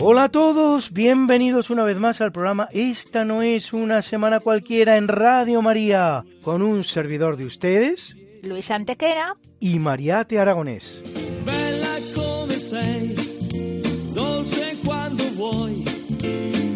Hola a todos, bienvenidos una vez más al programa Esta no es una semana cualquiera en Radio María, con un servidor de ustedes Luis Antequera. y Mariate Aragonés. Bella come sei, dolce quando vuoi,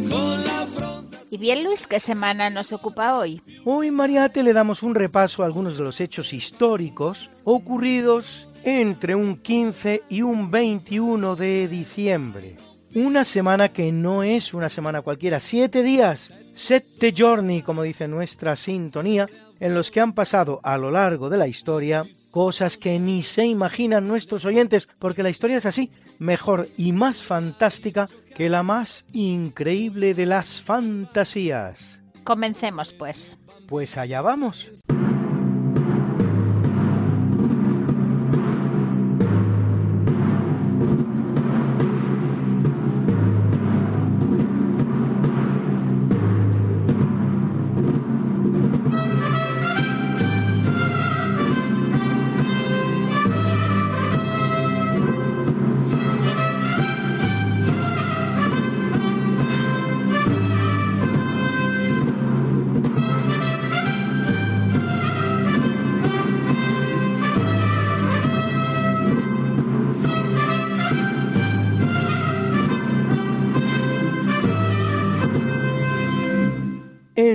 con la pronta Y bien, Luis, ¿qué semana nos ocupa hoy? Hoy Mariate le damos un repaso a algunos de los hechos históricos ocurridos entre un 15 y un 21 de diciembre. Una semana que no es una semana cualquiera, siete días, sette giorni, como dice nuestra sintonía, en los que han pasado a lo largo de la historia cosas que ni se imaginan nuestros oyentes, porque la historia es así, mejor y más fantástica que la más increíble de las fantasías. Comencemos, pues. Pues allá vamos.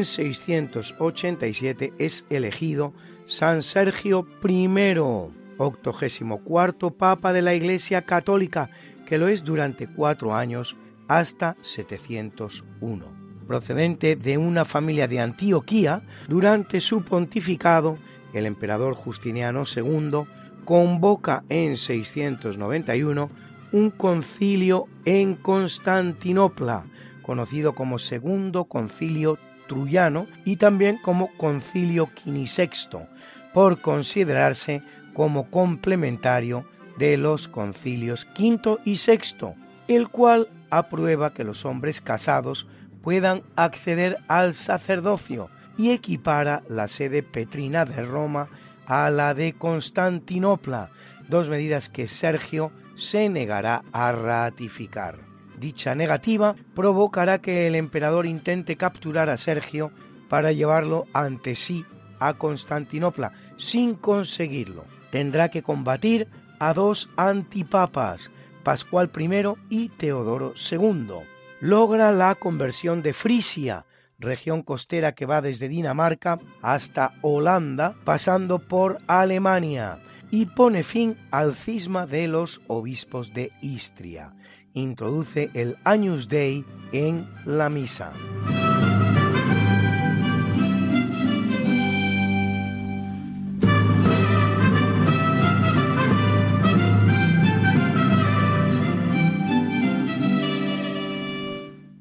En 687 es elegido San Sergio I, octogésimo cuarto Papa de la Iglesia Católica, que lo es durante cuatro años hasta 701. Procedente de una familia de Antioquía, durante su pontificado, el emperador Justiniano II convoca en 691 un concilio en Constantinopla, conocido como Segundo Concilio Truyano y también como Concilio Quinisexto, por considerarse como complementario de los concilios quinto y sexto, el cual aprueba que los hombres casados puedan acceder al sacerdocio y equipara la sede petrina de Roma a la de Constantinopla, dos medidas que Sergio se negará a ratificar. Dicha negativa provocará que el emperador intente capturar a Sergio para llevarlo ante sí a Constantinopla, sin conseguirlo. Tendrá que combatir a dos antipapas, Pascual I y Teodoro II. Logra la conversión de Frisia, región costera que va desde Dinamarca hasta Holanda, pasando por Alemania, y pone fin al cisma de los obispos de Istria introduce el Agnus Dei en la misa.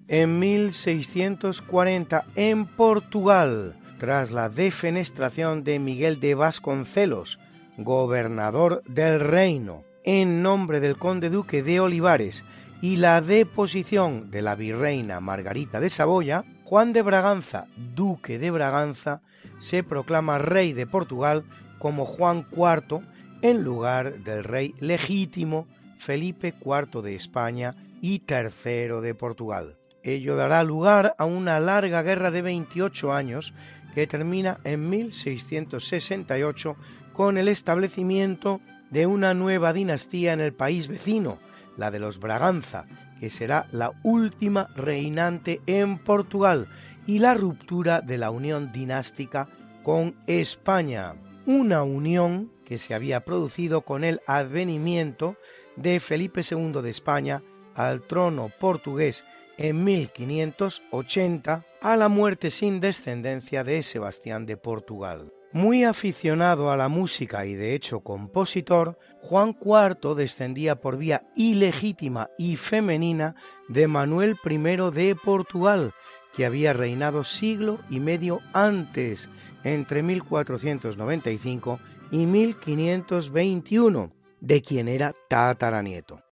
En 1640, en Portugal, tras la defenestración de Miguel de Vasconcelos, gobernador del reino, en nombre del conde duque de Olivares y la deposición de la virreina Margarita de Saboya, Juan de Braganza, duque de Braganza, se proclama rey de Portugal como Juan IV en lugar del rey legítimo Felipe IV de España y III de Portugal. Ello dará lugar a una larga guerra de 28 años que termina en 1668 con el establecimiento de una nueva dinastía en el país vecino, la de los Braganza, que será la última reinante en Portugal, y la ruptura de la unión dinástica con España, una unión que se había producido con el advenimiento de Felipe II de España al trono portugués en 1580 a la muerte sin descendencia de Sebastián de Portugal. Muy aficionado a la música y de hecho compositor, Juan IV descendía por vía ilegítima y femenina de Manuel I de Portugal, que había reinado siglo y medio antes, entre 1495 y 1521, de quien era tataranieto.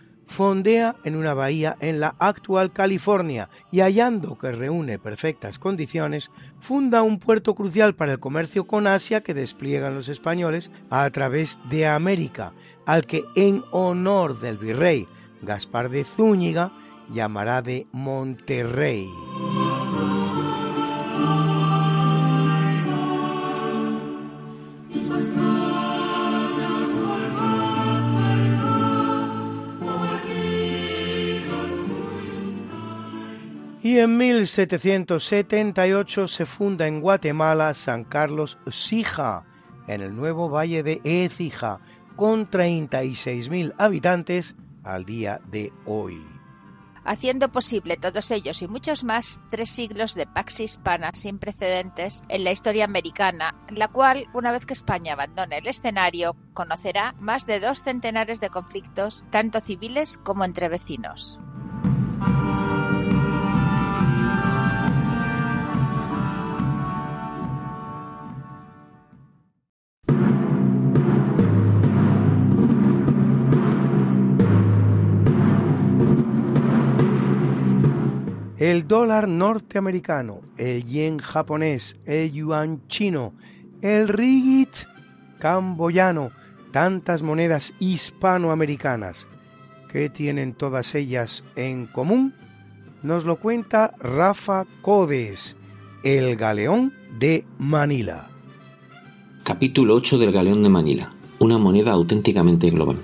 fondea en una bahía en la actual California y hallando que reúne perfectas condiciones, funda un puerto crucial para el comercio con Asia que despliegan los españoles a través de América, al que en honor del virrey Gaspar de Zúñiga llamará de Monterrey. Y en 1778 se funda en Guatemala San Carlos Sija, en el nuevo valle de Écija, con 36.000 habitantes al día de hoy. Haciendo posible todos ellos y muchos más tres siglos de pax hispana sin precedentes en la historia americana, la cual, una vez que España abandone el escenario, conocerá más de dos centenares de conflictos, tanto civiles como entre vecinos. El dólar norteamericano, el yen japonés, el yuan chino, el ringgit camboyano, tantas monedas hispanoamericanas. ¿Qué tienen todas ellas en común? Nos lo cuenta Rafa Codes, el galeón de Manila. Capítulo 8 del galeón de Manila, una moneda auténticamente global.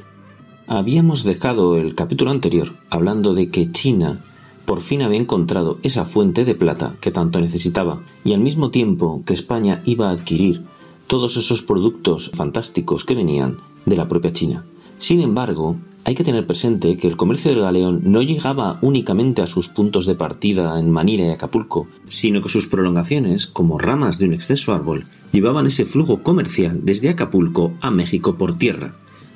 Habíamos dejado el capítulo anterior hablando de que China por fin había encontrado esa fuente de plata que tanto necesitaba, y al mismo tiempo que España iba a adquirir todos esos productos fantásticos que venían de la propia China. Sin embargo, hay que tener presente que el comercio del galeón no llegaba únicamente a sus puntos de partida en Manila y Acapulco, sino que sus prolongaciones, como ramas de un exceso árbol, llevaban ese flujo comercial desde Acapulco a México por tierra,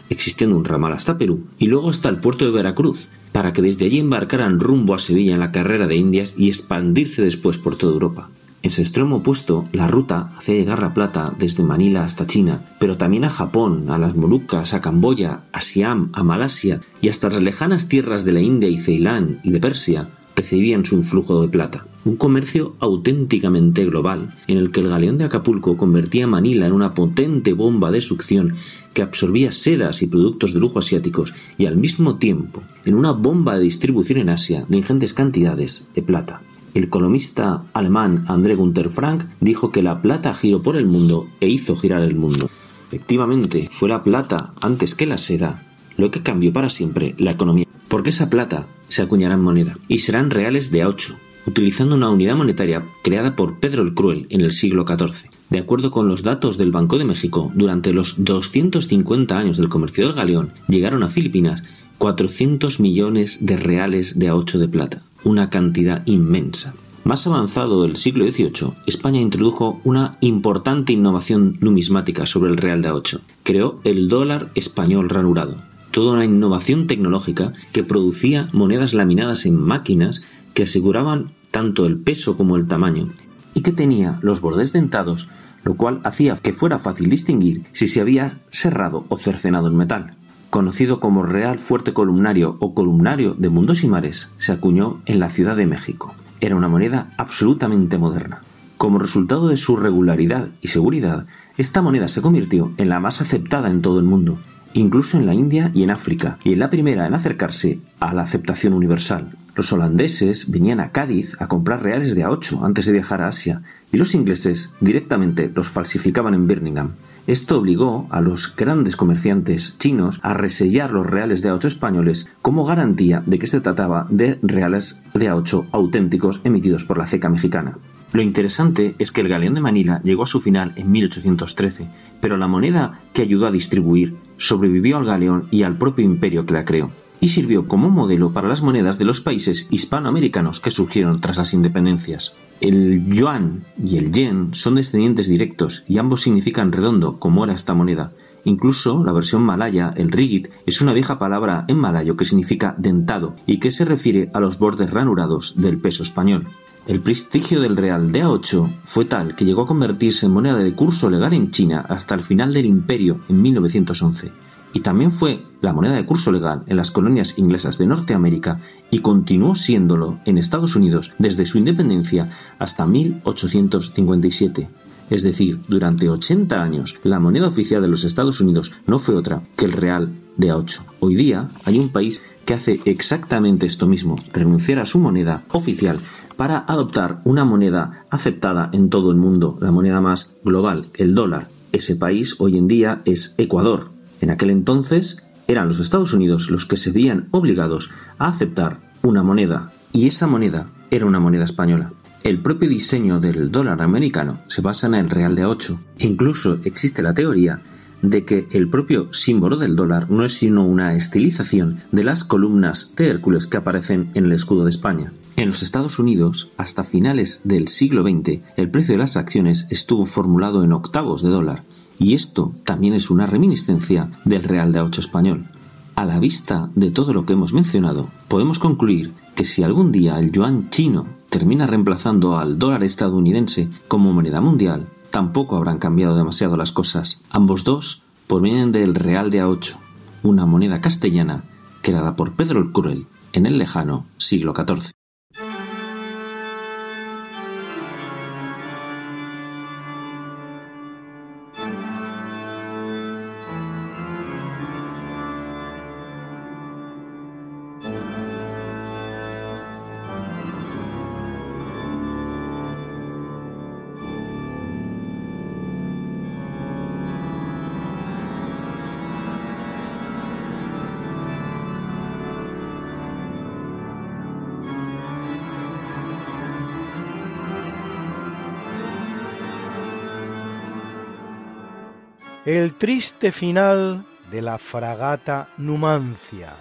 existiendo un ramal hasta Perú y luego hasta el puerto de Veracruz, para que desde allí embarcaran rumbo a Sevilla en la carrera de Indias y expandirse después por toda Europa. En su extremo opuesto, la ruta hacía llegar la plata desde Manila hasta China, pero también a Japón, a las Molucas, a Camboya, a Siam, a Malasia y hasta las lejanas tierras de la India y Ceilán y de Persia recibían su influjo de plata. Un comercio auténticamente global, en el que el galeón de Acapulco convertía Manila en una potente bomba de succión que absorbía sedas y productos de lujo asiáticos y al mismo tiempo en una bomba de distribución en Asia de ingentes cantidades de plata. El economista alemán André Gunther Frank dijo que la plata giró por el mundo e hizo girar el mundo. Efectivamente, fue la plata antes que la seda lo que cambió para siempre la economía, porque esa plata se acuñará en moneda y serán reales de a 8, utilizando una unidad monetaria creada por Pedro el Cruel en el siglo XIV. De acuerdo con los datos del Banco de México, durante los 250 años del comercio del galeón llegaron a Filipinas 400 millones de reales de a 8 de plata, una cantidad inmensa. Más avanzado del siglo XVIII, España introdujo una importante innovación numismática sobre el real de a 8. Creó el dólar español ranurado, toda una innovación tecnológica que producía monedas laminadas en máquinas que aseguraban tanto el peso como el tamaño, y que tenía los bordes dentados, lo cual hacía que fuera fácil distinguir si se había serrado o cercenado en metal. Conocido como Real Fuerte Columnario o Columnario de Mundos y Mares, se acuñó en la Ciudad de México. Era una moneda absolutamente moderna. Como resultado de su regularidad y seguridad, esta moneda se convirtió en la más aceptada en todo el mundo incluso en la India y en África, y en la primera en acercarse a la aceptación universal. Los holandeses venían a Cádiz a comprar reales de A8 antes de viajar a Asia y los ingleses directamente los falsificaban en Birmingham. Esto obligó a los grandes comerciantes chinos a resellar los reales de A8 españoles como garantía de que se trataba de reales de A8 auténticos emitidos por la ceca mexicana. Lo interesante es que el galeón de Manila llegó a su final en 1813, pero la moneda que ayudó a distribuir sobrevivió al galeón y al propio imperio que la creó, y sirvió como modelo para las monedas de los países hispanoamericanos que surgieron tras las independencias. El yuan y el yen son descendientes directos y ambos significan redondo, como era esta moneda. Incluso la versión malaya, el ringgit, es una vieja palabra en malayo que significa dentado y que se refiere a los bordes ranurados del peso español. El prestigio del real de A8 fue tal que llegó a convertirse en moneda de curso legal en China hasta el final del imperio en 1911, y también fue la moneda de curso legal en las colonias inglesas de Norteamérica y continuó siéndolo en Estados Unidos desde su independencia hasta 1857. Es decir, durante 80 años, la moneda oficial de los Estados Unidos no fue otra que el real de A8. Hoy día hay un país que hace exactamente esto mismo, renunciar a su moneda oficial para adoptar una moneda aceptada en todo el mundo, la moneda más global, el dólar. Ese país hoy en día es Ecuador. En aquel entonces eran los Estados Unidos los que se veían obligados a aceptar una moneda, y esa moneda era una moneda española. El propio diseño del dólar americano se basa en el real de 8. E incluso existe la teoría de que el propio símbolo del dólar no es sino una estilización de las columnas de Hércules que aparecen en el escudo de España. En los Estados Unidos, hasta finales del siglo XX, el precio de las acciones estuvo formulado en octavos de dólar, y esto también es una reminiscencia del Real de 8 español. A la vista de todo lo que hemos mencionado, podemos concluir que si algún día el yuan chino termina reemplazando al dólar estadounidense como moneda mundial, tampoco habrán cambiado demasiado las cosas. Ambos dos provienen del Real de A8, una moneda castellana creada por Pedro el Cruel en el lejano siglo XIV. El triste final de la fragata Numancia,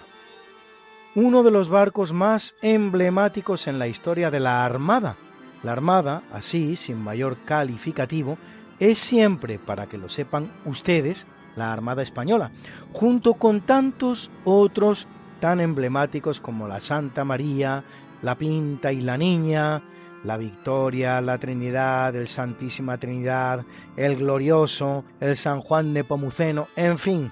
uno de los barcos más emblemáticos en la historia de la Armada. La Armada, así, sin mayor calificativo, es siempre, para que lo sepan ustedes, la Armada Española, junto con tantos otros tan emblemáticos como la Santa María, la Pinta y la Niña, la Victoria, la Trinidad, el Santísima Trinidad, el Glorioso, el San Juan de Pomuceno, en fin,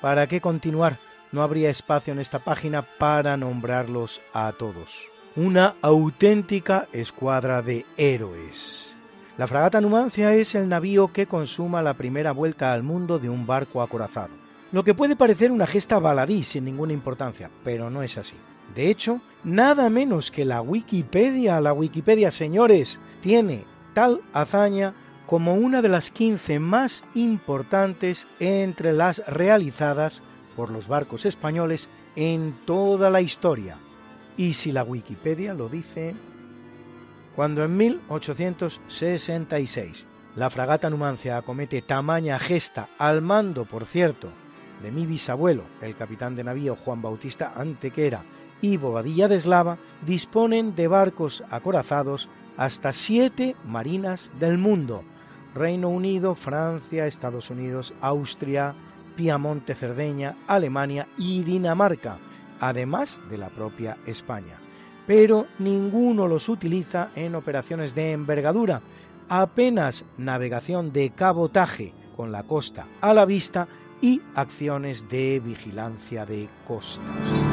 ¿para qué continuar? No habría espacio en esta página para nombrarlos a todos. Una auténtica escuadra de héroes. La fragata Numancia es el navío que consuma la primera vuelta al mundo de un barco acorazado. Lo que puede parecer una gesta baladí sin ninguna importancia, pero no es así. De hecho, nada menos que la Wikipedia, la Wikipedia, señores, tiene tal hazaña como una de las 15 más importantes entre las realizadas por los barcos españoles en toda la historia. Y si la Wikipedia lo dice, cuando en 1866 la fragata Numancia acomete tamaña gesta al mando, por cierto, de mi bisabuelo, el capitán de navío Juan Bautista Antequera, y Bobadilla de Eslava disponen de barcos acorazados hasta siete marinas del mundo, Reino Unido, Francia, Estados Unidos, Austria, Piamonte, Cerdeña, Alemania y Dinamarca, además de la propia España. Pero ninguno los utiliza en operaciones de envergadura, apenas navegación de cabotaje con la costa a la vista y acciones de vigilancia de costas.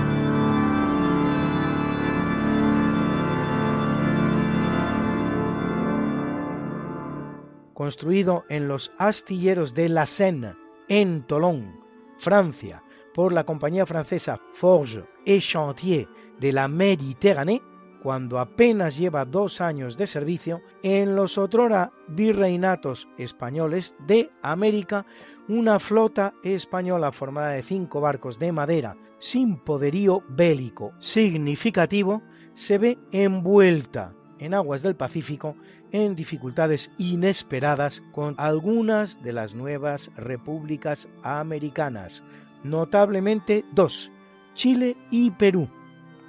Construido en los astilleros de la Seine, en Toulon, Francia, por la compañía francesa Forge et Chantier de la Méditerranée, cuando apenas lleva dos años de servicio, en los otrora virreinatos españoles de América, una flota española formada de cinco barcos de madera sin poderío bélico significativo se ve envuelta en aguas del Pacífico en dificultades inesperadas con algunas de las nuevas repúblicas americanas, notablemente dos, Chile y Perú.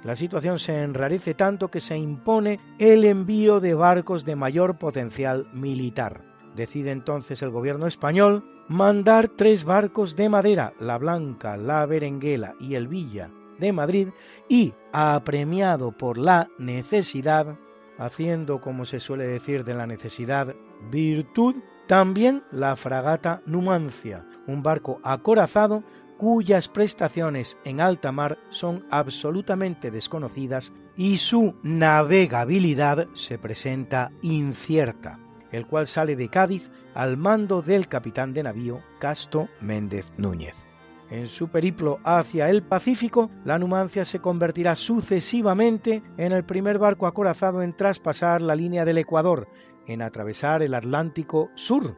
La situación se enrarece tanto que se impone el envío de barcos de mayor potencial militar. Decide entonces el gobierno español mandar tres barcos de madera, la Blanca, la Berenguela y el Villa de Madrid, y, apremiado por la necesidad, haciendo, como se suele decir, de la necesidad virtud, también la fragata Numancia, un barco acorazado cuyas prestaciones en alta mar son absolutamente desconocidas y su navegabilidad se presenta incierta, el cual sale de Cádiz al mando del capitán de navío Casto Méndez Núñez. En su periplo hacia el Pacífico, la Numancia se convertirá sucesivamente en el primer barco acorazado en traspasar la línea del Ecuador, en atravesar el Atlántico Sur.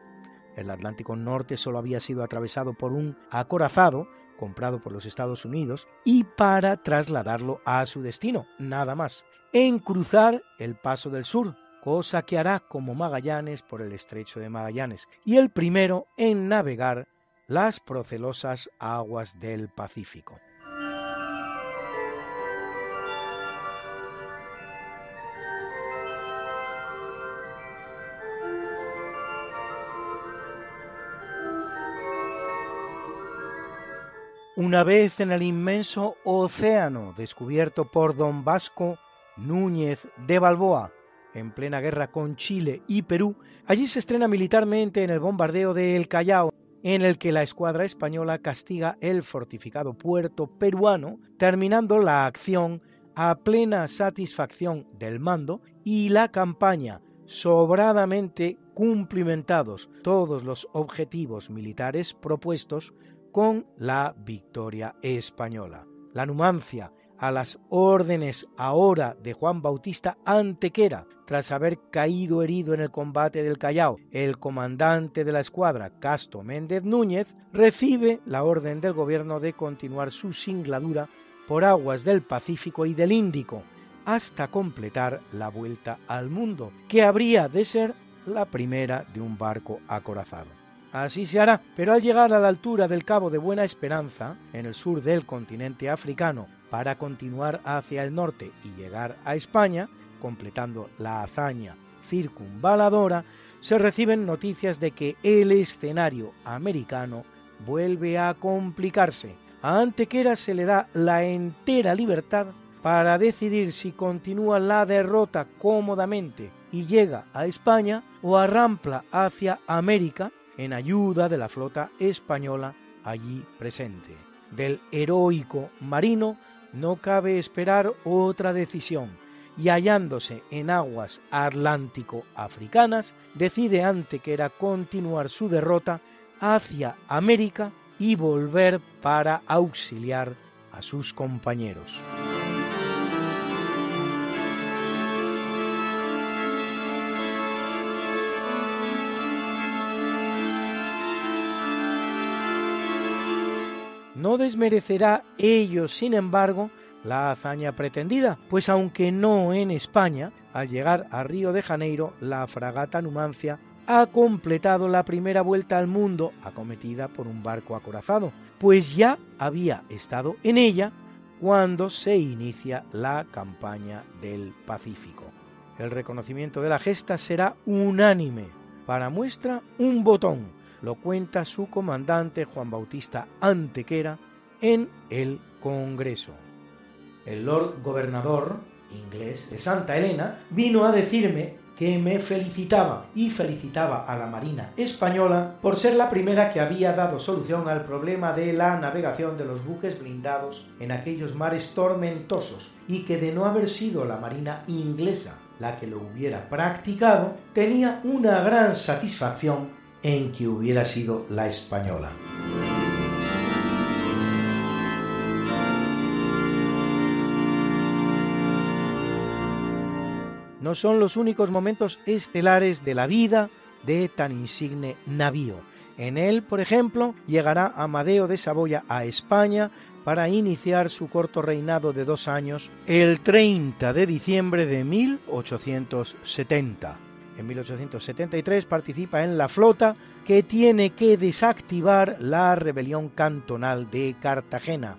El Atlántico Norte solo había sido atravesado por un acorazado comprado por los Estados Unidos y para trasladarlo a su destino, nada más, en cruzar el Paso del Sur, cosa que hará como Magallanes por el estrecho de Magallanes, y el primero en navegar las procelosas aguas del Pacífico. Una vez en el inmenso océano descubierto por don Vasco Núñez de Balboa, en plena guerra con Chile y Perú, allí se estrena militarmente en el bombardeo de El Callao, en el que la escuadra española castiga el fortificado puerto peruano, terminando la acción a plena satisfacción del mando y la campaña, sobradamente cumplimentados todos los objetivos militares propuestos con la victoria española. La Numancia, a las órdenes ahora de Juan Bautista Antequera, tras haber caído herido en el combate del Callao, el comandante de la escuadra, Casto Méndez Núñez, recibe la orden del gobierno de continuar su singladura por aguas del Pacífico y del Índico, hasta completar la vuelta al mundo, que habría de ser la primera de un barco acorazado. Así se hará, pero al llegar a la altura del Cabo de Buena Esperanza, en el sur del continente africano, para continuar hacia el norte y llegar a España, completando la hazaña circunvaladora, se reciben noticias de que el escenario americano vuelve a complicarse. A Antequera se le da la entera libertad para decidir si continúa la derrota cómodamente y llega a España o arrampla hacia América en ayuda de la flota española allí presente. Del heroico marino no cabe esperar otra decisión, y hallándose en aguas atlántico-africanas, decide Antequera continuar su derrota hacia América y volver para auxiliar a sus compañeros. No desmerecerá ello, sin embargo, la hazaña pretendida, pues aunque no en España, al llegar a Río de Janeiro, la fragata Numancia ha completado la primera vuelta al mundo acometida por un barco acorazado, pues ya había estado en ella cuando se inicia la campaña del Pacífico. El reconocimiento de la gesta será unánime. Para muestra, un botón lo cuenta su comandante Juan Bautista Antequera en el Congreso. El Lord Gobernador inglés de Santa Elena vino a decirme que me felicitaba y felicitaba a la Marina española por ser la primera que había dado solución al problema de la navegación de los buques blindados en aquellos mares tormentosos y que de no haber sido la Marina inglesa la que lo hubiera practicado, tenía una gran satisfacción en que hubiera sido la española. No son los únicos momentos estelares de la vida de tan insigne navío. En él, por ejemplo, llegará Amadeo de Saboya a España para iniciar su corto reinado de dos años el 30 de diciembre de 1870. En 1873 participa en la flota que tiene que desactivar la rebelión cantonal de Cartagena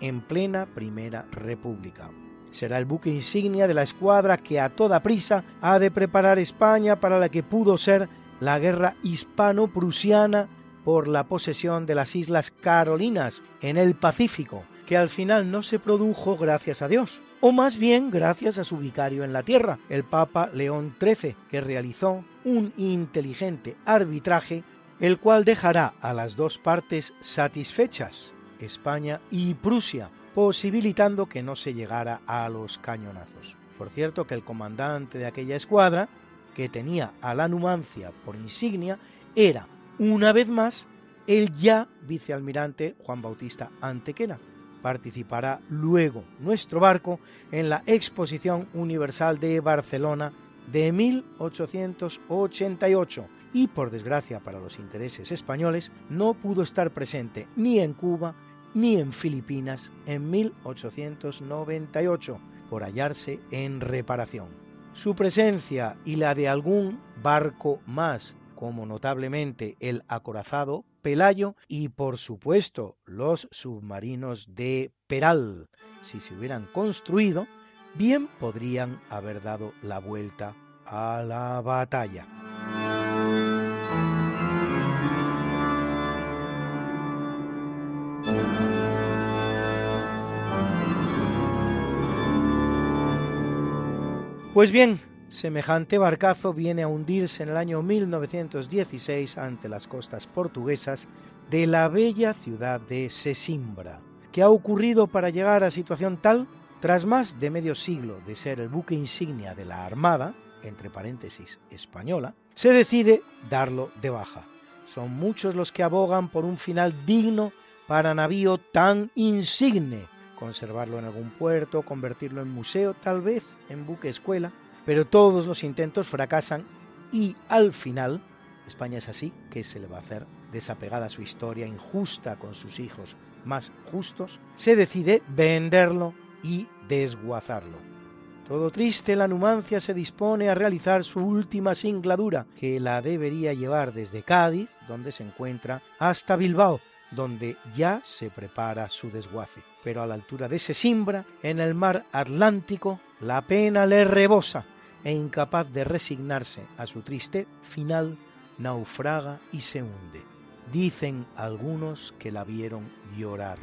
en plena Primera República. Será el buque insignia de la escuadra que a toda prisa ha de preparar España para la que pudo ser la guerra hispano-prusiana por la posesión de las Islas Carolinas en el Pacífico, que al final no se produjo gracias a Dios, o más bien gracias a su vicario en la tierra, el Papa León XIII, que realizó un inteligente arbitraje, el cual dejará a las dos partes satisfechas, España y Prusia, posibilitando que no se llegara a los cañonazos. Por cierto que el comandante de aquella escuadra, que tenía a la Numancia por insignia, era, una vez más, el ya vicealmirante Juan Bautista Antequera. Participará luego nuestro barco en la Exposición Universal de Barcelona de 1888 y, por desgracia para los intereses españoles, no pudo estar presente ni en Cuba ni en Filipinas en 1898 por hallarse en reparación. Su presencia y la de algún barco más, como notablemente el acorazado Pelayo y por supuesto los submarinos de Peral, si se hubieran construido, bien podrían haber dado la vuelta a la batalla. Pues bien, semejante barcazo viene a hundirse en el año 1916 ante las costas portuguesas de la bella ciudad de Sesimbra. ¿Qué ha ocurrido para llegar a situación tal? Tras más de medio siglo de ser el buque insignia de la Armada, entre paréntesis española, se decide darlo de baja. Son muchos los que abogan por un final digno para navío tan insigne conservarlo en algún puerto, convertirlo en museo, tal vez en buque escuela, pero todos los intentos fracasan y al final, España es así, ¿qué se le va a hacer? Desapegada su historia, injusta con sus hijos más justos, se decide venderlo y desguazarlo. Todo triste, la Numancia se dispone a realizar su última singladura, que la debería llevar desde Cádiz, donde se encuentra, hasta Bilbao, donde ya se prepara su desguace. Pero a la altura de Sesimbra, en el mar Atlántico, la pena le rebosa e incapaz de resignarse a su triste final, naufraga y se hunde. Dicen algunos que la vieron llorar.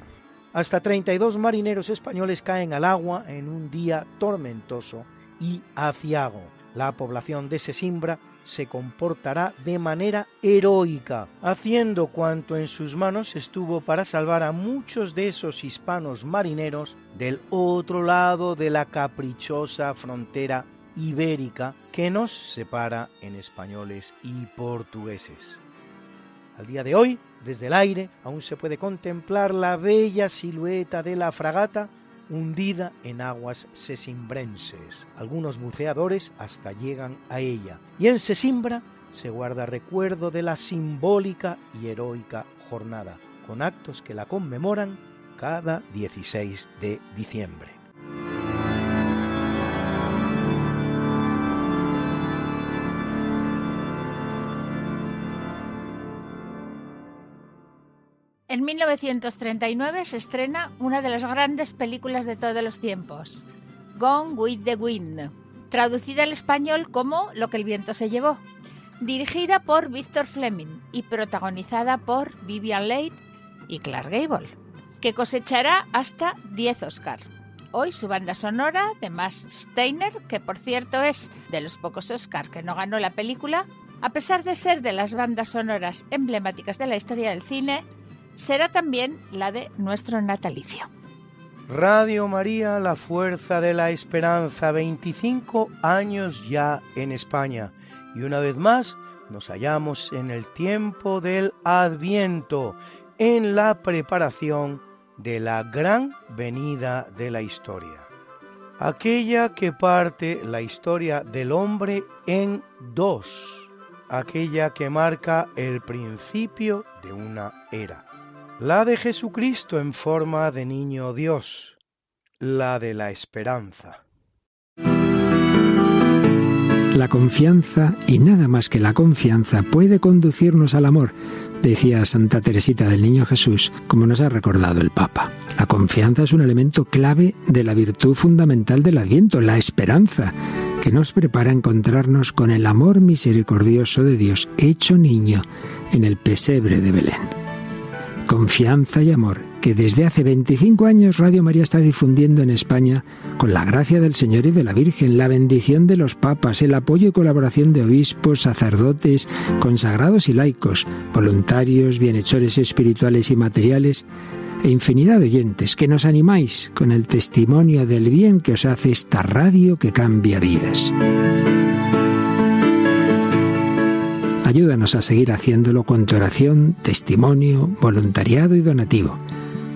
Hasta 32 marineros españoles caen al agua en un día tormentoso y aciago. La población de Sesimbra se comportará de manera heroica, haciendo cuanto en sus manos estuvo para salvar a muchos de esos hispanos marineros del otro lado de la caprichosa frontera ibérica que nos separa en españoles y portugueses. Al día de hoy, desde el aire, aún se puede contemplar la bella silueta de la fragata hundida en aguas sesimbrenses. Algunos buceadores hasta llegan a ella. Y en Sesimbra se guarda recuerdo de la simbólica y heroica jornada, con actos que la conmemoran cada 16 de diciembre. En 1939 se estrena una de las grandes películas de todos los tiempos, Gone with the Wind, traducida al español como Lo que el viento se llevó, dirigida por Victor Fleming y protagonizada por Vivian Leigh y Clark Gable, que cosechará hasta 10 Oscar. Hoy su banda sonora de Max Steiner, que por cierto es de los pocos Oscar que no ganó la película, a pesar de ser de las bandas sonoras emblemáticas de la historia del cine, será también la de nuestro natalicio. Radio María, la fuerza de la esperanza, 25 años ya en España. Y una vez más nos hallamos en el tiempo del Adviento, en la preparación de la gran venida de la historia. aquella que parte la historia del hombre en dos, aquella que marca el principio de una era, la de Jesucristo en forma de niño Dios, la de la esperanza. La confianza, y nada más que la confianza, puede conducirnos al amor, decía Santa Teresita del Niño Jesús, como nos ha recordado el Papa. La confianza es un elemento clave de la virtud fundamental del Adviento, la esperanza, que nos prepara a encontrarnos con el amor misericordioso de Dios hecho niño en el pesebre de Belén confianza y amor que desde hace 25 años Radio María está difundiendo en España con la gracia del Señor y de la Virgen, la bendición de los papas, el apoyo y colaboración de obispos, sacerdotes, consagrados y laicos, voluntarios, bienhechores espirituales y materiales, e infinidad de oyentes que nos animáis con el testimonio del bien que os hace esta radio que cambia vidas. Ayúdanos a seguir haciéndolo con tu oración, testimonio, voluntariado y donativo.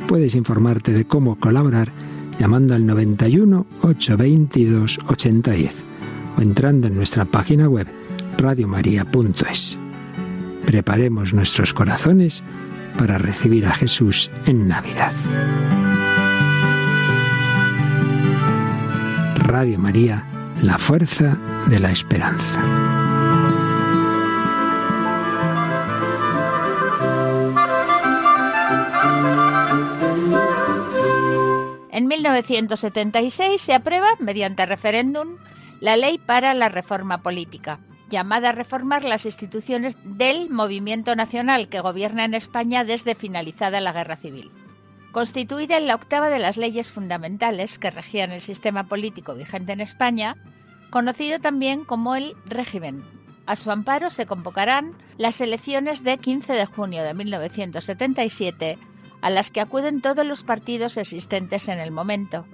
Puedes informarte de cómo colaborar llamando al 91 822 8010 o entrando en nuestra página web radiomaria.es. Preparemos nuestros corazones para recibir a Jesús en Navidad. Radio María, la fuerza de la esperanza. En 1976 se aprueba, mediante referéndum, la Ley para la Reforma Política, llamada a reformar las instituciones del Movimiento Nacional que gobierna en España desde finalizada la Guerra Civil. Constituida en la octava de las leyes fundamentales que regían el sistema político vigente en España, conocido también como el régimen. A su amparo se convocarán las elecciones de 15 de junio de 1977 a las que acuden todos los partidos existentes en el momento,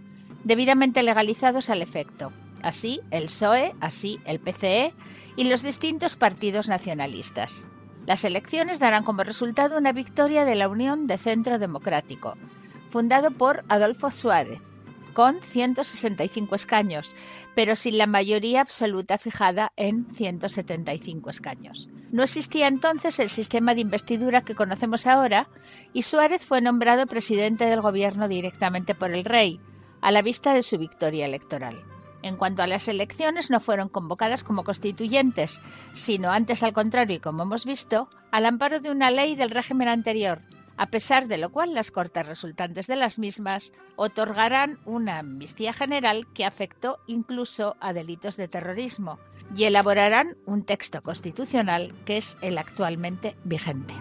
debidamente legalizados al efecto, así el PSOE, así el PCE y los distintos partidos nacionalistas. Las elecciones darán como resultado una victoria de la Unión de Centro Democrático, fundado por Adolfo Suárez, con 165 escaños, pero sin la mayoría absoluta fijada en 175 escaños. No existía entonces el sistema de investidura que conocemos ahora y Suárez fue nombrado presidente del gobierno directamente por el rey, a la vista de su victoria electoral. En cuanto a las elecciones, no fueron convocadas como constituyentes, sino antes al contrario y como hemos visto, al amparo de una ley del régimen anterior, a pesar de lo cual las Cortes resultantes de las mismas otorgarán una amnistía general que afectó incluso a delitos de terrorismo y elaborarán un texto constitucional que es el actualmente vigente.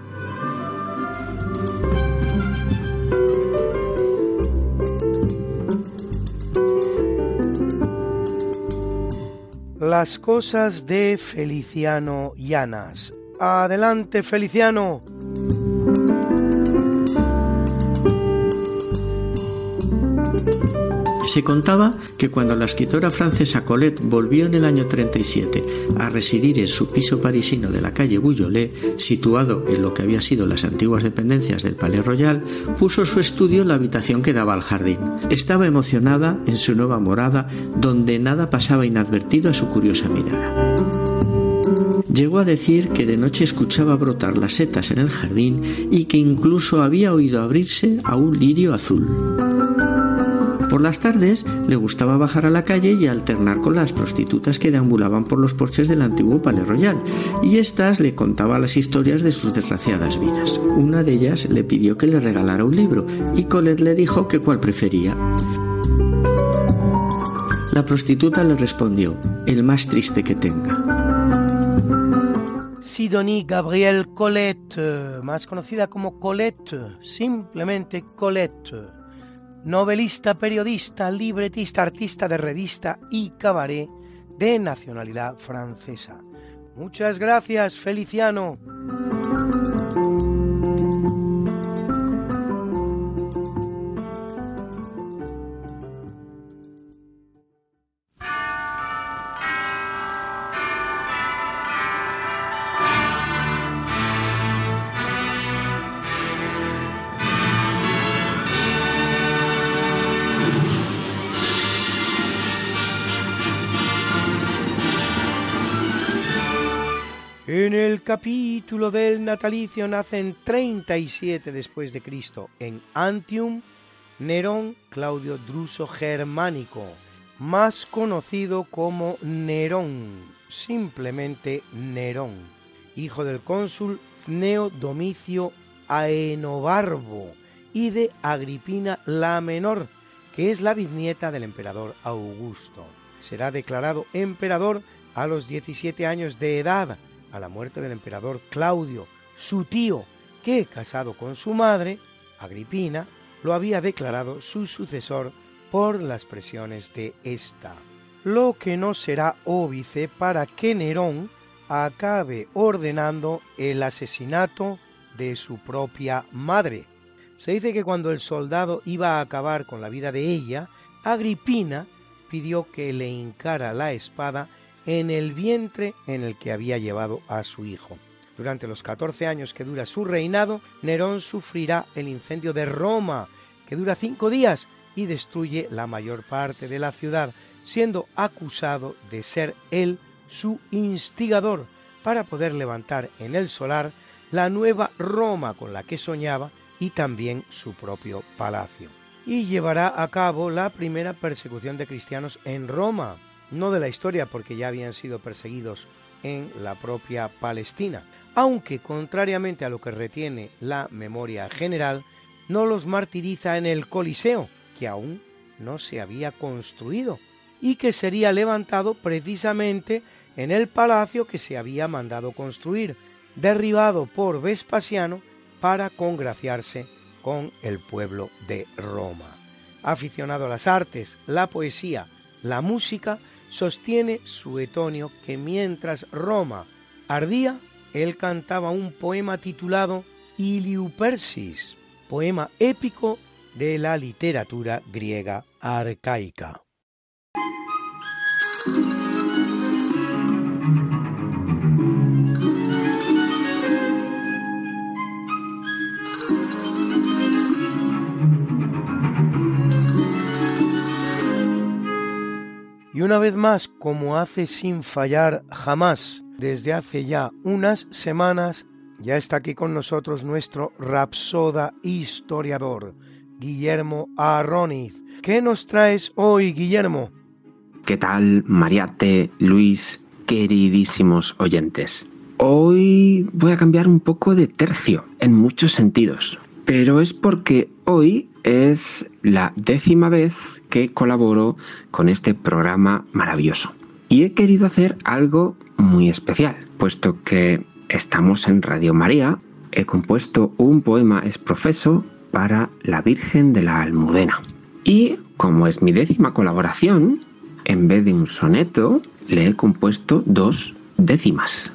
Las cosas de Feliciano Llanas. Adelante, Feliciano. Se contaba que cuando la escritora francesa Colette volvió en el año 37 a residir en su piso parisino de la calle Bouillolet, situado en lo que había sido las antiguas dependencias del Palais Royal, puso su estudio en la habitación que daba al jardín. Estaba emocionada en su nueva morada, donde nada pasaba inadvertido a su curiosa mirada. Llegó a decir que de noche escuchaba brotar las setas en el jardín y que incluso había oído abrirse a un lirio azul. Por las tardes le gustaba bajar a la calle y alternar con las prostitutas que deambulaban por los porches del antiguo Palais Royal, y éstas le contaba las historias de sus desgraciadas vidas. Una de ellas le pidió que le regalara un libro, y Colette le dijo que cuál prefería. La prostituta le respondió, el más triste que tenga. Sidonie Gabrielle Colette, más conocida como Colette, simplemente Colette novelista, periodista, libretista, artista de revista y cabaret de nacionalidad francesa. Muchas gracias, Feliciano. Capítulo del natalicio nacen 37 después de Cristo en Antium Nerón Claudio Druso Germánico, más conocido como Nerón, simplemente Nerón, hijo del cónsul Neo Domicio Aenobarbo y de Agripina la Menor, que es la bisnieta del emperador Augusto. Será declarado emperador a los 17 años de edad, a la muerte del emperador Claudio, su tío, que, casado con su madre, Agripina, lo había declarado su sucesor por las presiones de ésta, lo que no será óbice para que Nerón acabe ordenando el asesinato de su propia madre. Se dice que cuando el soldado iba a acabar con la vida de ella, Agripina pidió que le hincara la espada en el vientre en el que había llevado a su hijo. Durante los 14 años que dura su reinado, Nerón sufrirá el incendio de Roma, que dura cinco días y destruye la mayor parte de la ciudad, siendo acusado de ser él su instigador para poder levantar en el solar la nueva Roma con la que soñaba y también su propio palacio. Y llevará a cabo la primera persecución de cristianos en Roma, no de la historia porque ya habían sido perseguidos en la propia Palestina, aunque contrariamente a lo que retiene la memoria general, no los martiriza en el Coliseo, que aún no se había construido, y que sería levantado precisamente en el palacio que se había mandado construir, derribado por Vespasiano para congraciarse con el pueblo de Roma. Aficionado a las artes, la poesía, la música, sostiene Suetonio que mientras Roma ardía, él cantaba un poema titulado Iliupersis, poema épico de la literatura griega arcaica. Una vez más, como hace sin fallar jamás, desde hace ya unas semanas, ya está aquí con nosotros nuestro rapsoda historiador, Guillermo Arroniz. ¿Qué nos traes hoy, Guillermo? ¿Qué tal, Mariate, Luis, queridísimos oyentes? Hoy voy a cambiar un poco de tercio, en muchos sentidos, pero es porque hoy es la décima vez que colaboro con este programa maravilloso. Y he querido hacer algo muy especial, puesto que estamos en Radio María, he compuesto un poema exprofeso para la Virgen de la Almudena. Y como es mi décima colaboración, en vez de un soneto, le he compuesto dos décimas.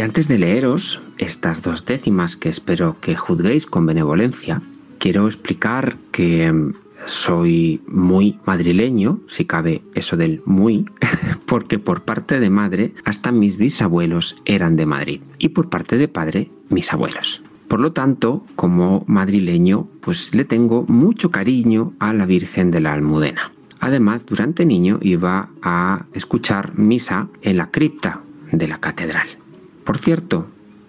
Y antes de leeros estas dos décimas que espero que juzguéis con benevolencia, quiero explicar que em, soy muy madrileño, si cabe eso del muy, porque por parte de madre hasta mis bisabuelos eran de Madrid y por parte de padre mis abuelos. Por lo tanto, como madrileño, pues le tengo mucho cariño a la Virgen de la Almudena. Además, durante niño iba a escuchar misa en la cripta de la catedral. Por cierto,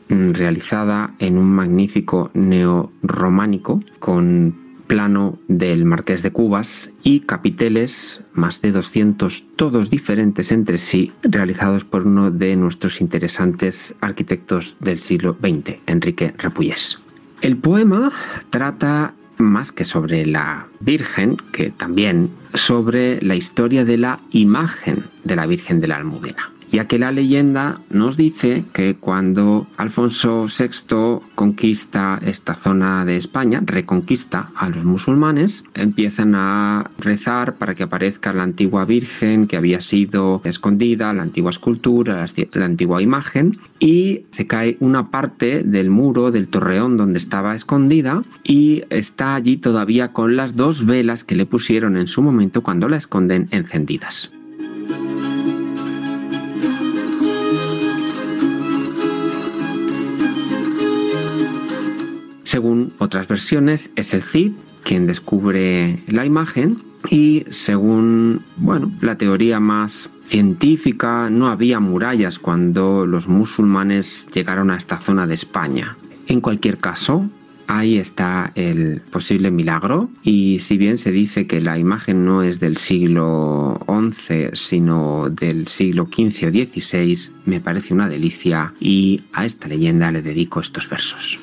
mm, realizada en un magnífico neorrománico con plano del Marqués de Cubas y capiteles, más de 200, todos diferentes entre sí, realizados por uno de nuestros interesantes arquitectos del siglo XX, Enrique Repullés. El poema trata más que sobre la Virgen, que también sobre la historia de la imagen de la Virgen de la Almudena ya que la leyenda nos dice que cuando Alfonso VI conquista esta zona de España, reconquista a los musulmanes, empiezan a rezar para que aparezca la antigua Virgen que había sido escondida, la antigua escultura, la antigua imagen, y se cae una parte del muro del torreón donde estaba escondida y está allí todavía con las dos velas que le pusieron en su momento cuando la esconden encendidas. Según otras versiones, es el Cid quien descubre la imagen y según, bueno, la teoría más científica, no había murallas cuando los musulmanes llegaron a esta zona de España. En cualquier caso, ahí está el posible milagro y si bien se dice que la imagen no es del siglo XI sino del siglo XV o XVI, me parece una delicia y a esta leyenda le dedico estos versos.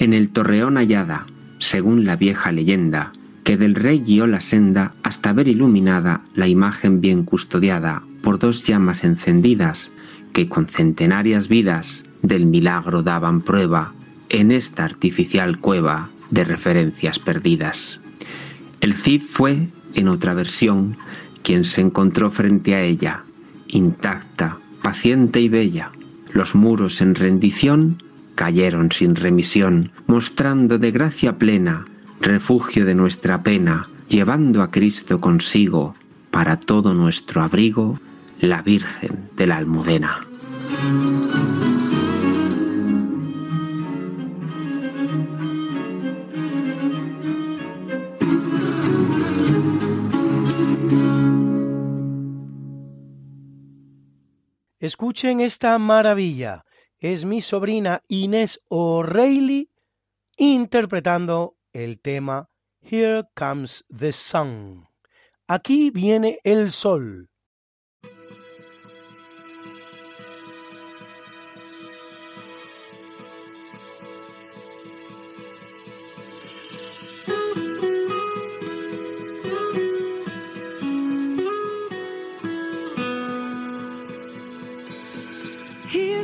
En el torreón hallada, según la vieja leyenda, que del rey guió la senda hasta ver iluminada la imagen bien custodiada por dos llamas encendidas que con centenarias vidas del milagro daban prueba en esta artificial cueva de referencias perdidas. El Cid fue, en otra versión, quien se encontró frente a ella, intacta, paciente y bella. Los muros en rendición cayeron sin remisión, mostrando de gracia plena, refugio de nuestra pena, llevando a Cristo consigo, para todo nuestro abrigo, la Virgen de la Almudena. Escuchen esta maravilla. Es mi sobrina Inés O'Reilly interpretando el tema Here Comes the Sun. Aquí viene el sol.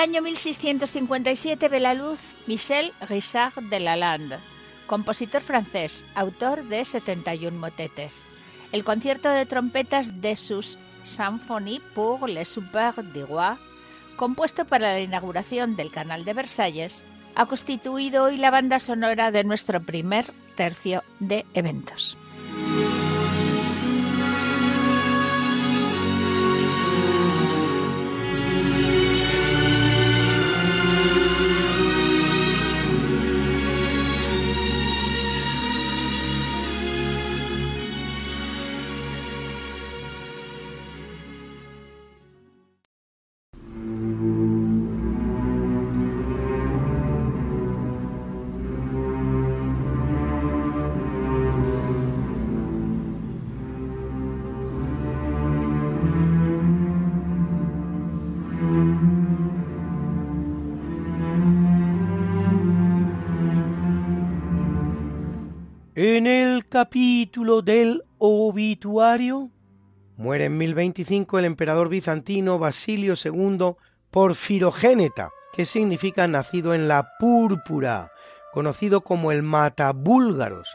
Año 1657 ve la luz Michel Richard de Lalande, compositor francés, autor de 71 motetes. El concierto de trompetas de sus Symphonie pour le Super du Roi, compuesto para la inauguración del Canal de Versalles, ha constituido hoy la banda sonora de nuestro primer tercio de eventos. En el capítulo del obituario muere en 1025 el emperador bizantino Basilio II Porfirogéneta, que significa nacido en la púrpura, conocido como el Matabúlgaros,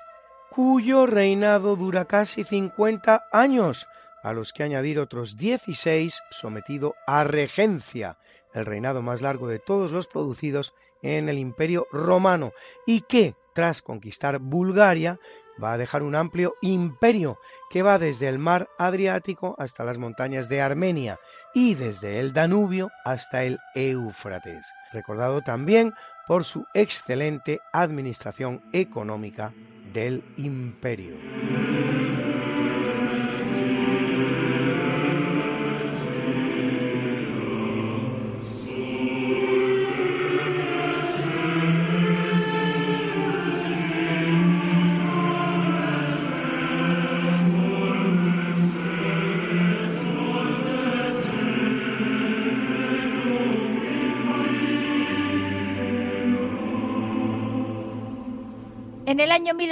cuyo reinado dura casi 50 años, a los que añadir otros 16 sometido a regencia, el reinado más largo de todos los producidos en el Imperio Romano, y que, tras conquistar Bulgaria, va a dejar un amplio imperio que va desde el mar Adriático hasta las montañas de Armenia y desde el Danubio hasta el Éufrates, recordado también por su excelente administración económica del imperio.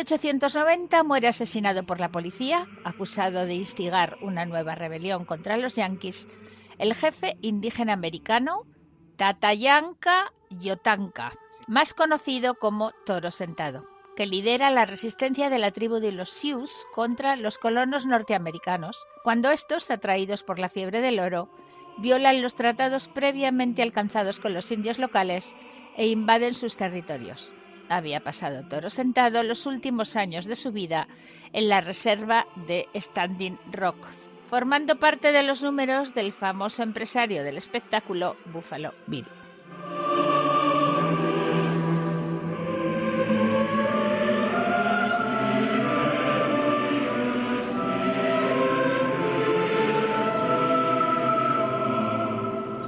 1890 muere asesinado por la policía, acusado de instigar una nueva rebelión contra los yanquis, el jefe indígena americano Tatayanka Yotanka, más conocido como Toro Sentado, que lidera la resistencia de la tribu de los Sioux contra los colonos norteamericanos, cuando estos, atraídos por la fiebre del oro, violan los tratados previamente alcanzados con los indios locales e invaden sus territorios había pasado Toro Sentado los últimos años de su vida en la reserva de Standing Rock, formando parte de los números del famoso empresario del espectáculo Buffalo Bill.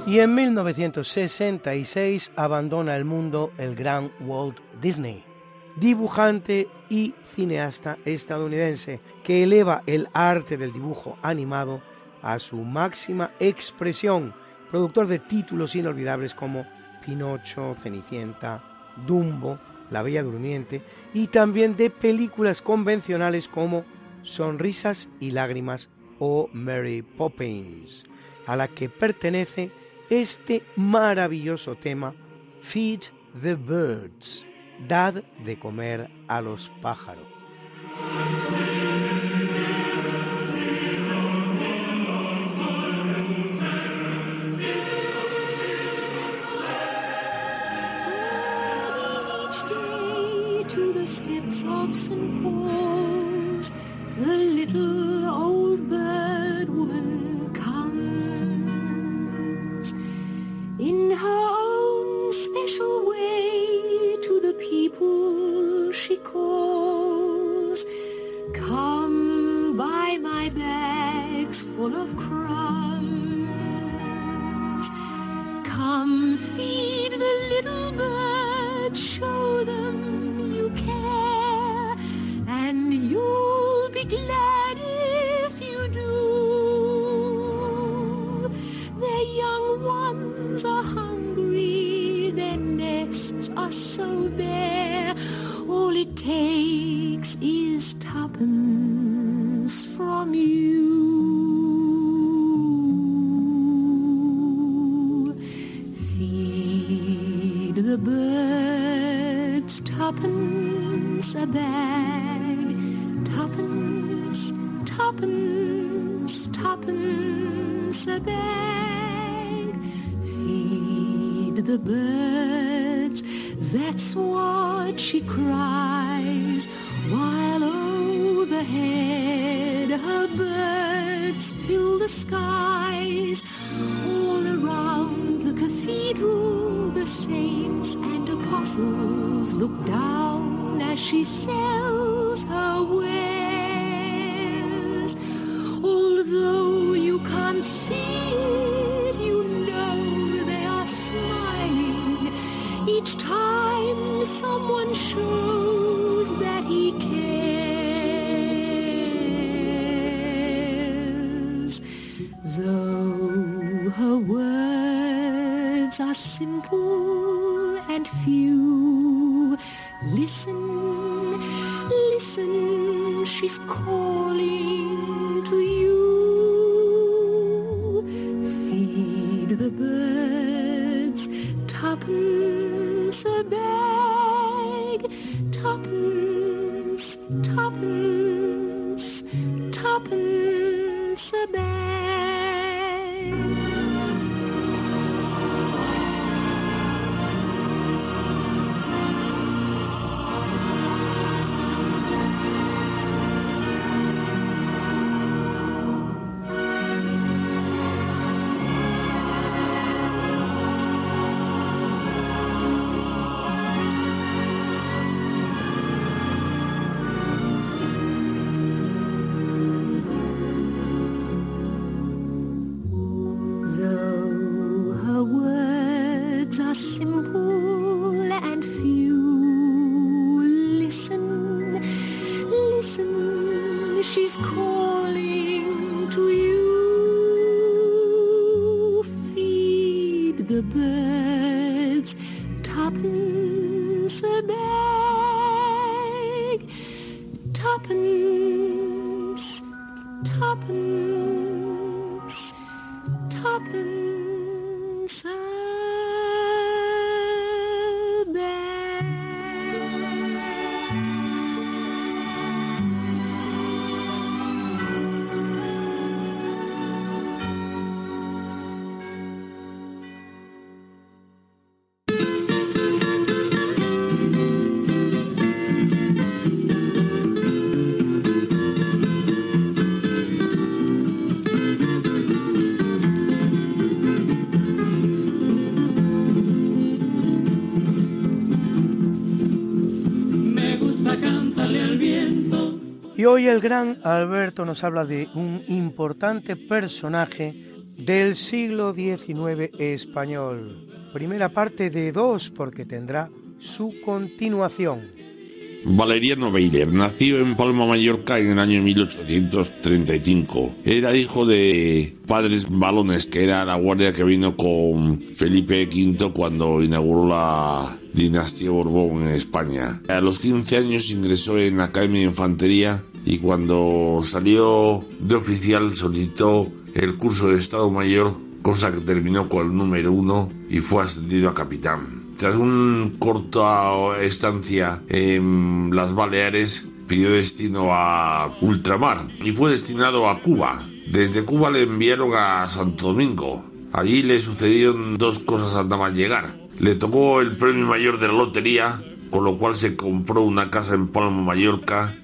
Y en 1966 abandona el mundo el gran Walt Disney, dibujante y cineasta estadounidense que eleva el arte del dibujo animado a su máxima expresión, productor de títulos inolvidables como Pinocho, Cenicienta, Dumbo, La Bella Durmiente y también de películas convencionales como Sonrisas y Lágrimas o Mary Poppins, a la que pertenece este maravilloso tema Feed the Birds, dad de comer a los pájaros. The birds tuppence a bag, tuppence, tuppence, tuppence a bag. Feed the birds, That's what she cries while overhead her birds fill the skies. All around the cathedral, the saints and apostles look down as she sails her wares. Hoy el gran Alberto nos habla de un importante personaje del siglo XIX español. Primera parte de dos porque tendrá su continuación. Valeriano Beiler nació en Palma, Mallorca en el año 1835. Era hijo de padres balones, que era la guardia que vino con Felipe V cuando inauguró la dinastía Borbón en España. A los 15 años ingresó en la Academia de Infantería y cuando salió de oficial solicitó el curso de Estado Mayor, cosa que terminó con el número uno y fue ascendido a capitán. Tras una corta estancia en las Baleares, pidió destino a ultramar y fue destinado a Cuba. Desde Cuba le enviaron a Santo Domingo. Allí le sucedieron dos cosas nada más llegar. Le tocó el premio mayor de la lotería, con lo cual se compró una casa en Palma, Mallorca,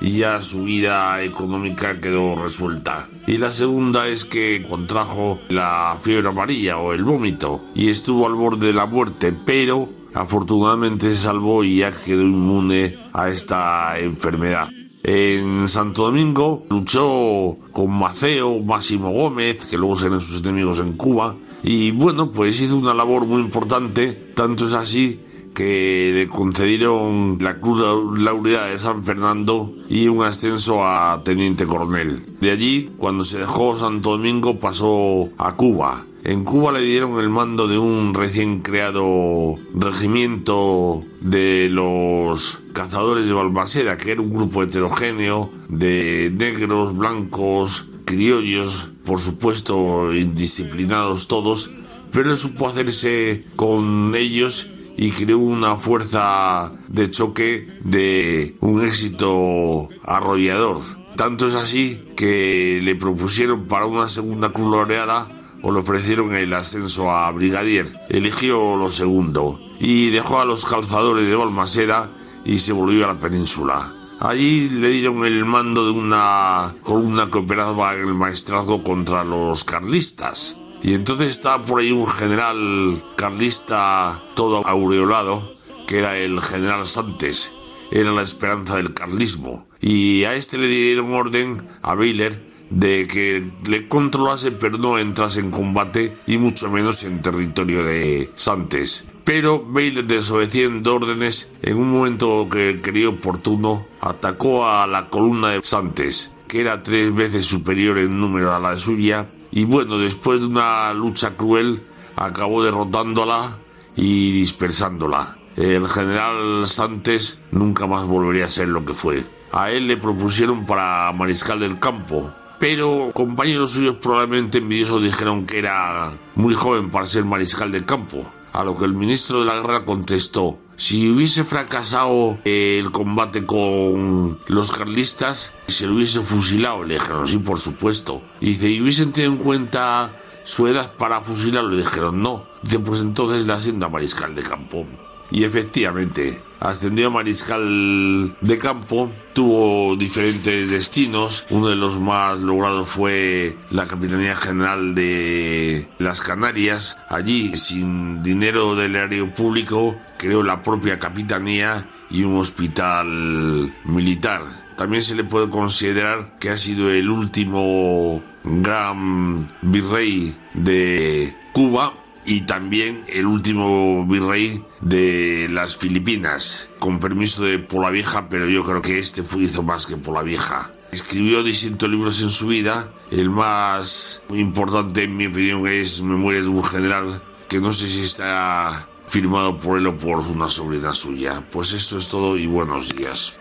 y ya su vida económica quedó resuelta. Y la segunda es que contrajo la fiebre amarilla o el vómito y estuvo al borde de la muerte, pero afortunadamente se salvó y ya quedó inmune a esta enfermedad. En Santo Domingo luchó con Maceo, Máximo Gómez, que luego serán sus enemigos en Cuba, y bueno, pues hizo una labor muy importante, tanto es así que le concedieron la Cruz Laureada de San Fernando y un ascenso a teniente coronel. De allí, cuando se dejó Santo Domingo, pasó a Cuba. En Cuba le dieron el mando de un recién creado regimiento de los cazadores de Balmaceda, que era un grupo heterogéneo de negros, blancos, criollos, por supuesto indisciplinados todos, pero él supo hacerse con ellos y creó una fuerza de choque de un éxito arrollador. Tanto es así que le propusieron para una segunda cruz laureada o le ofrecieron el ascenso a brigadier. Eligió lo segundo y dejó a los calzadores de Balmaseda y se volvió a la península. Allí le dieron el mando de una columna que operaba en el maestrazgo contra los carlistas. Y entonces estaba por ahí un general carlista todo aureolado, que era el general Santes. Era la esperanza del carlismo. Y a este le dieron orden a Baylor de que le controlase pero no entrase en combate y mucho menos en territorio de Santes. Pero Baylor desobedeciendo órdenes, en un momento que creyó oportuno, atacó a la columna de Santes, que era tres veces superior en número a la suya, y bueno, después de una lucha cruel, acabó derrotándola y dispersándola. El general Santes nunca más volvería a ser lo que fue. A él le propusieron para mariscal del campo, pero compañeros suyos probablemente envidiosos dijeron que era muy joven para ser mariscal del campo. A lo que el ministro de la guerra contestó, si hubiese fracasado el combate con los carlistas, se lo hubiese fusilado. Le dijeron, sí, por supuesto. Y dice, ¿y hubiesen tenido en cuenta su edad para fusilarlo? Le dijeron, no. Dice, pues entonces la hacienda mariscal de campo. Y efectivamente, ascendió a mariscal de campo, tuvo diferentes destinos. Uno de los más logrados fue la Capitanía General de las Canarias. Allí, sin dinero del erario público, creó la propia capitanía y un hospital militar. También se le puede considerar que ha sido el último gran virrey de Cuba y también el último virrey de las Filipinas, con permiso de Polavieja, pero yo creo que este hizo más que Polavieja. Escribió distintos libros en su vida, el más importante en mi opinión es Memorias de un general, que no sé si está firmado por él o por una sobrina suya. Pues esto es todo y buenos días.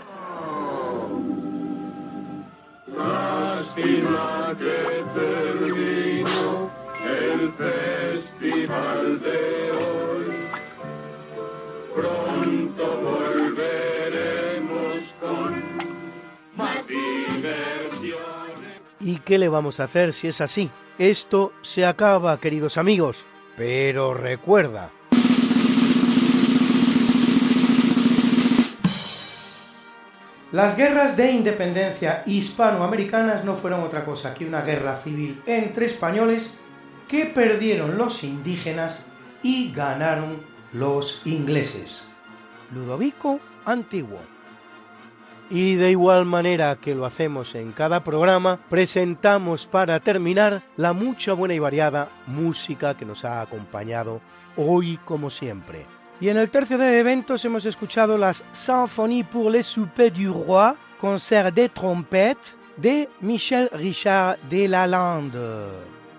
Qué le vamos a hacer si es así? Esto se acaba, queridos amigos. Pero recuerda, Las guerras de independencia hispanoamericanas no fueron otra cosa que una guerra civil entre españoles que perdieron los indígenas y ganaron los ingleses. Ludovico Antiguo. Y de igual manera que lo hacemos en cada programa, presentamos para terminar la mucha buena y variada música que nos ha acompañado hoy como siempre. Y en el tercio de eventos hemos escuchado las Symphonie pour les soupers du roi, concert de trompette de Michel Richard de Lalande,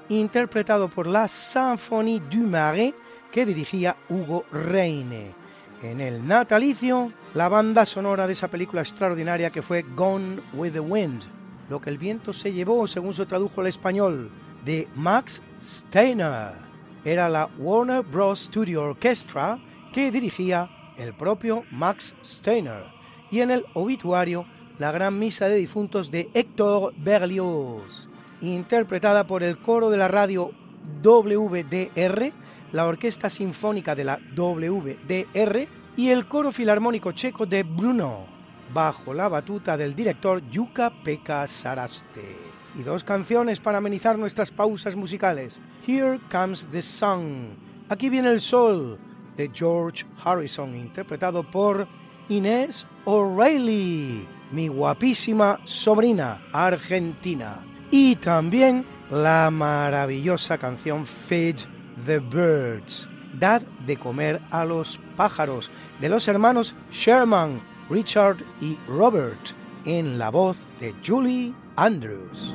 interpretado por la Symphonie du Marais que dirigía Hugo Reine. En el natalicio, la banda sonora de esa película extraordinaria que fue Gone with the Wind, lo que el viento se llevó, según se tradujo al español, de Max Steiner. Era la Warner Bros. Studio Orchestra que dirigía el propio Max Steiner, y en el obituario la gran misa de difuntos de Héctor Berlioz, interpretada por el coro de la radio WDR, la Orquesta Sinfónica de la WDR y el coro filarmónico checo de Brno, bajo la batuta del director Yuka Pekka Saraste. Y dos canciones para amenizar nuestras pausas musicales. Here Comes the Sun. Aquí viene el sol, de George Harrison, interpretado por Inés O'Reilly, mi guapísima sobrina argentina. Y también la maravillosa canción Feed the Birds, Dad de comer a los pájaros, de los hermanos Sherman, Richard y Robert, en la voz de Julie Andrews.